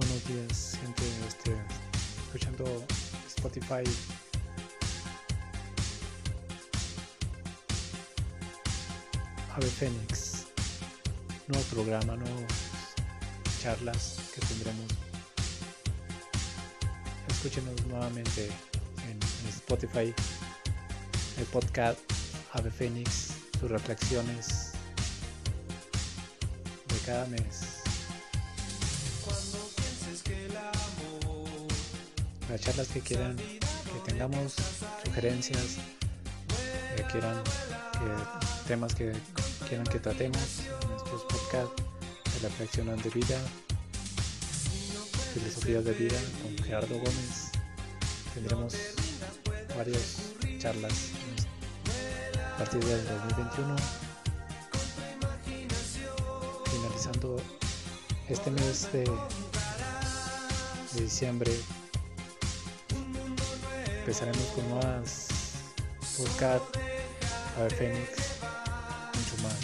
Buenos días, gente. Este, escuchando Spotify. Ave Fénix. Nuevo programa, nuevas charlas que tendremos. Escúchenos nuevamente en, Spotify. El podcast Ave Fénix. Sus reflexiones de cada mes. Las charlas que quieran que tengamos, sugerencias, que quieran, que, temas que quieran que tratemos en estos podcasts de de vida, filosofías de vida con Gerardo Gómez. Tendremos varias charlas a partir del 2021, finalizando este mes de diciembre empezaremos con más podcast, a ver Fénix, mucho más.